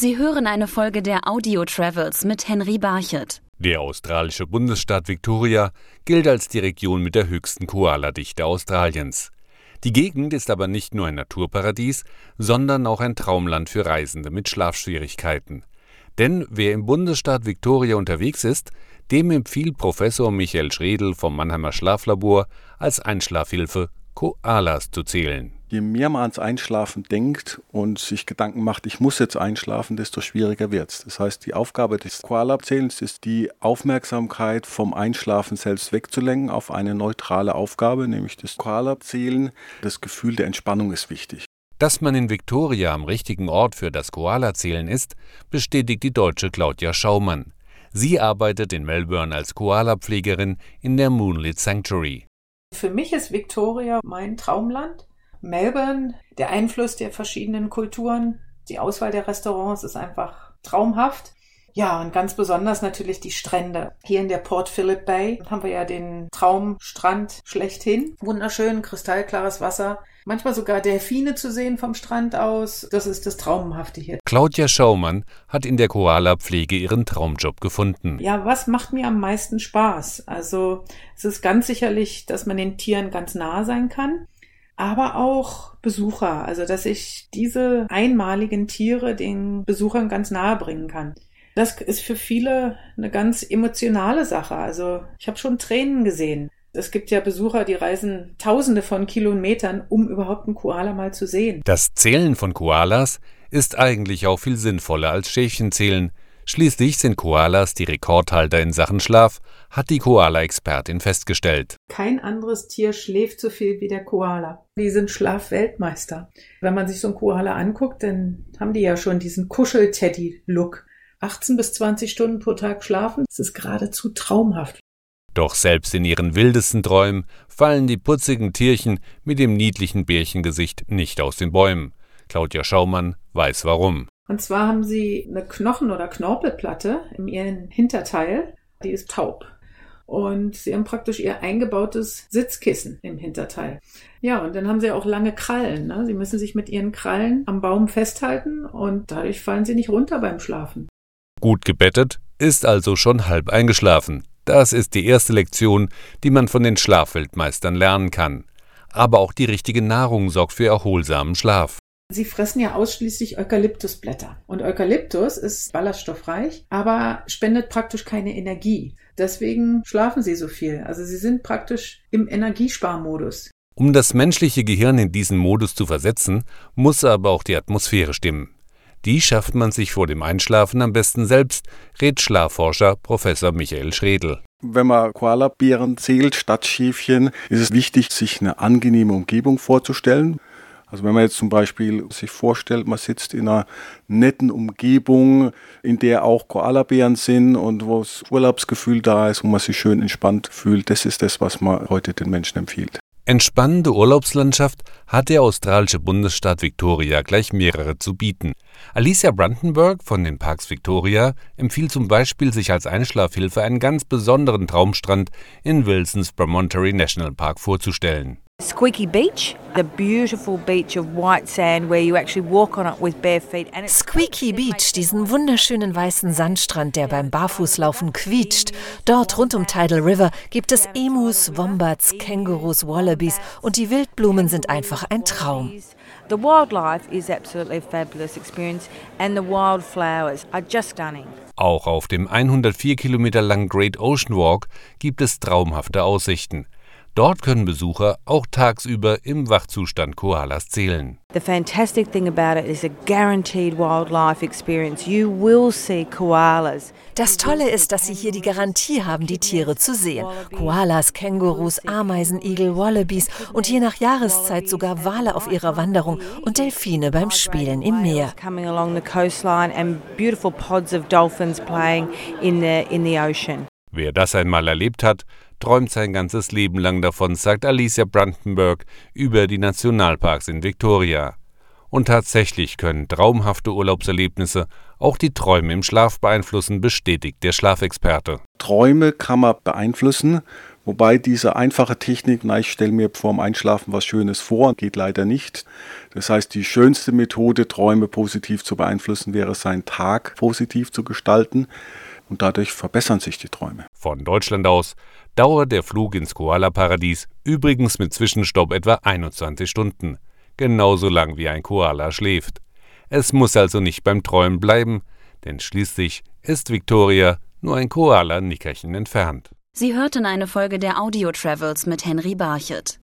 Sie hören eine Folge der Audio Travels mit Henry Barchet. Der australische Bundesstaat Victoria gilt als die Region mit der höchsten Koaladichte Australiens. Die Gegend ist aber nicht nur ein Naturparadies, sondern auch ein Traumland für Reisende mit Schlafschwierigkeiten. Denn wer im Bundesstaat Victoria unterwegs ist, dem empfiehlt Professor Michael Schredel vom Mannheimer Schlaflabor als Einschlafhilfe Koalas zu zählen. Je mehr man ans Einschlafen denkt und sich Gedanken macht, ich muss jetzt einschlafen, desto schwieriger wird es. Das heißt, die Aufgabe des Koala-Zählens ist, die Aufmerksamkeit vom Einschlafen selbst wegzulenken auf eine neutrale Aufgabe, nämlich das Koala-Zählen. Das Gefühl der Entspannung ist wichtig. Dass man in Victoria am richtigen Ort für das Koala-Zählen ist, bestätigt die deutsche Claudia Schaumann. Sie arbeitet in Melbourne als Koala-Pflegerin in der Moonlit Sanctuary. Für mich ist Victoria mein Traumland. Melbourne, der Einfluss der verschiedenen Kulturen, die Auswahl der Restaurants ist einfach traumhaft. Ja, und ganz besonders natürlich die Strände. Hier in der Port Phillip Bay haben wir ja den Traumstrand schlechthin. Wunderschön, kristallklares Wasser. Manchmal sogar Delfine zu sehen vom Strand aus. Das ist das Traumhafte hier. Claudia Schaumann hat in der Koala-Pflege ihren Traumjob gefunden. Ja, was macht mir am meisten Spaß? Also, es ist ganz sicherlich, dass man den Tieren ganz nah sein kann aber auch Besucher, also dass ich diese einmaligen Tiere den Besuchern ganz nahe bringen kann. Das ist für viele eine ganz emotionale Sache. Also ich habe schon Tränen gesehen. Es gibt ja Besucher, die reisen tausende von Kilometern, um überhaupt einen Koala mal zu sehen. Das Zählen von Koalas ist eigentlich auch viel sinnvoller als Schäfchenzählen, Schließlich sind Koalas die Rekordhalter in Sachen Schlaf, hat die Koala-Expertin festgestellt. Kein anderes Tier schläft so viel wie der Koala. Die sind Schlafweltmeister. Wenn man sich so einen Koala anguckt, dann haben die ja schon diesen Kuschel-Teddy-Look. 18 bis 20 Stunden pro Tag schlafen, das ist geradezu traumhaft. Doch selbst in ihren wildesten Träumen fallen die putzigen Tierchen mit dem niedlichen Bärchengesicht nicht aus den Bäumen. Claudia Schaumann weiß warum. Und zwar haben sie eine Knochen- oder Knorpelplatte in ihrem Hinterteil, die ist taub. Und sie haben praktisch ihr eingebautes Sitzkissen im Hinterteil. Ja, und dann haben sie auch lange Krallen. Ne? Sie müssen sich mit ihren Krallen am Baum festhalten und dadurch fallen sie nicht runter beim Schlafen. Gut gebettet ist also schon halb eingeschlafen. Das ist die erste Lektion, die man von den Schlafweltmeistern lernen kann. Aber auch die richtige Nahrung sorgt für erholsamen Schlaf. Sie fressen ja ausschließlich Eukalyptusblätter. Und Eukalyptus ist ballaststoffreich, aber spendet praktisch keine Energie. Deswegen schlafen sie so viel. Also sie sind praktisch im Energiesparmodus. Um das menschliche Gehirn in diesen Modus zu versetzen, muss aber auch die Atmosphäre stimmen. Die schafft man sich vor dem Einschlafen am besten selbst, rät Schlafforscher Professor Michael Schredel. Wenn man Koalabären zählt statt Schäfchen, ist es wichtig, sich eine angenehme Umgebung vorzustellen. Also wenn man jetzt zum Beispiel sich vorstellt, man sitzt in einer netten Umgebung, in der auch Koalabären sind und wo das Urlaubsgefühl da ist, wo man sich schön entspannt fühlt, das ist das, was man heute den Menschen empfiehlt. Entspannende Urlaubslandschaft hat der australische Bundesstaat Victoria gleich mehrere zu bieten. Alicia Brandenburg von den Parks Victoria empfiehlt zum Beispiel, sich als Einschlafhilfe einen ganz besonderen Traumstrand in Wilsons Promontory National Park vorzustellen. Squeaky Beach, the beautiful beach of white sand where you actually walk on it with bare feet. Squeaky Beach, diesen wunderschönen weißen Sandstrand, der beim Barfußlaufen quietscht. Dort rund um Tidal River gibt es Emus, Wombats, Kängurus, Wallabies und die Wildblumen sind einfach ein Traum. The wildlife is absolutely a fabulous experience and the wildflowers are just stunning. Auch auf dem 104 Kilometer langen Great Ocean Walk gibt es traumhafte Aussichten. Dort können Besucher auch tagsüber im Wachzustand Koalas zählen. The fantastic thing about it is a guaranteed wildlife experience. You will see koalas. Das Tolle ist, dass Sie hier die Garantie haben, die Tiere zu sehen. Koalas, Kängurus, Ameisen, Igel, Wallabies und je nach Jahreszeit sogar Wale auf ihrer Wanderung und Delfine beim Spielen im Meer. Coming along the coastline and beautiful pods of dolphins playing in the in the ocean. Wer das einmal erlebt hat, träumt sein ganzes Leben lang davon, sagt Alicia Brandenburg über die Nationalparks in Victoria. Und tatsächlich können traumhafte Urlaubserlebnisse auch die Träume im Schlaf beeinflussen, bestätigt der Schlafexperte. Träume kann man beeinflussen, Wobei diese einfache Technik, na, ich stelle mir vorm Einschlafen was Schönes vor, geht leider nicht. Das heißt, die schönste Methode, Träume positiv zu beeinflussen, wäre seinen Tag positiv zu gestalten. Und dadurch verbessern sich die Träume. Von Deutschland aus dauert der Flug ins Koala-Paradies übrigens mit Zwischenstopp etwa 21 Stunden. Genauso lang wie ein Koala schläft. Es muss also nicht beim Träumen bleiben, denn schließlich ist Victoria nur ein Koala-Nickerchen entfernt. Sie hörten eine Folge der Audio Travels mit Henry Barchet.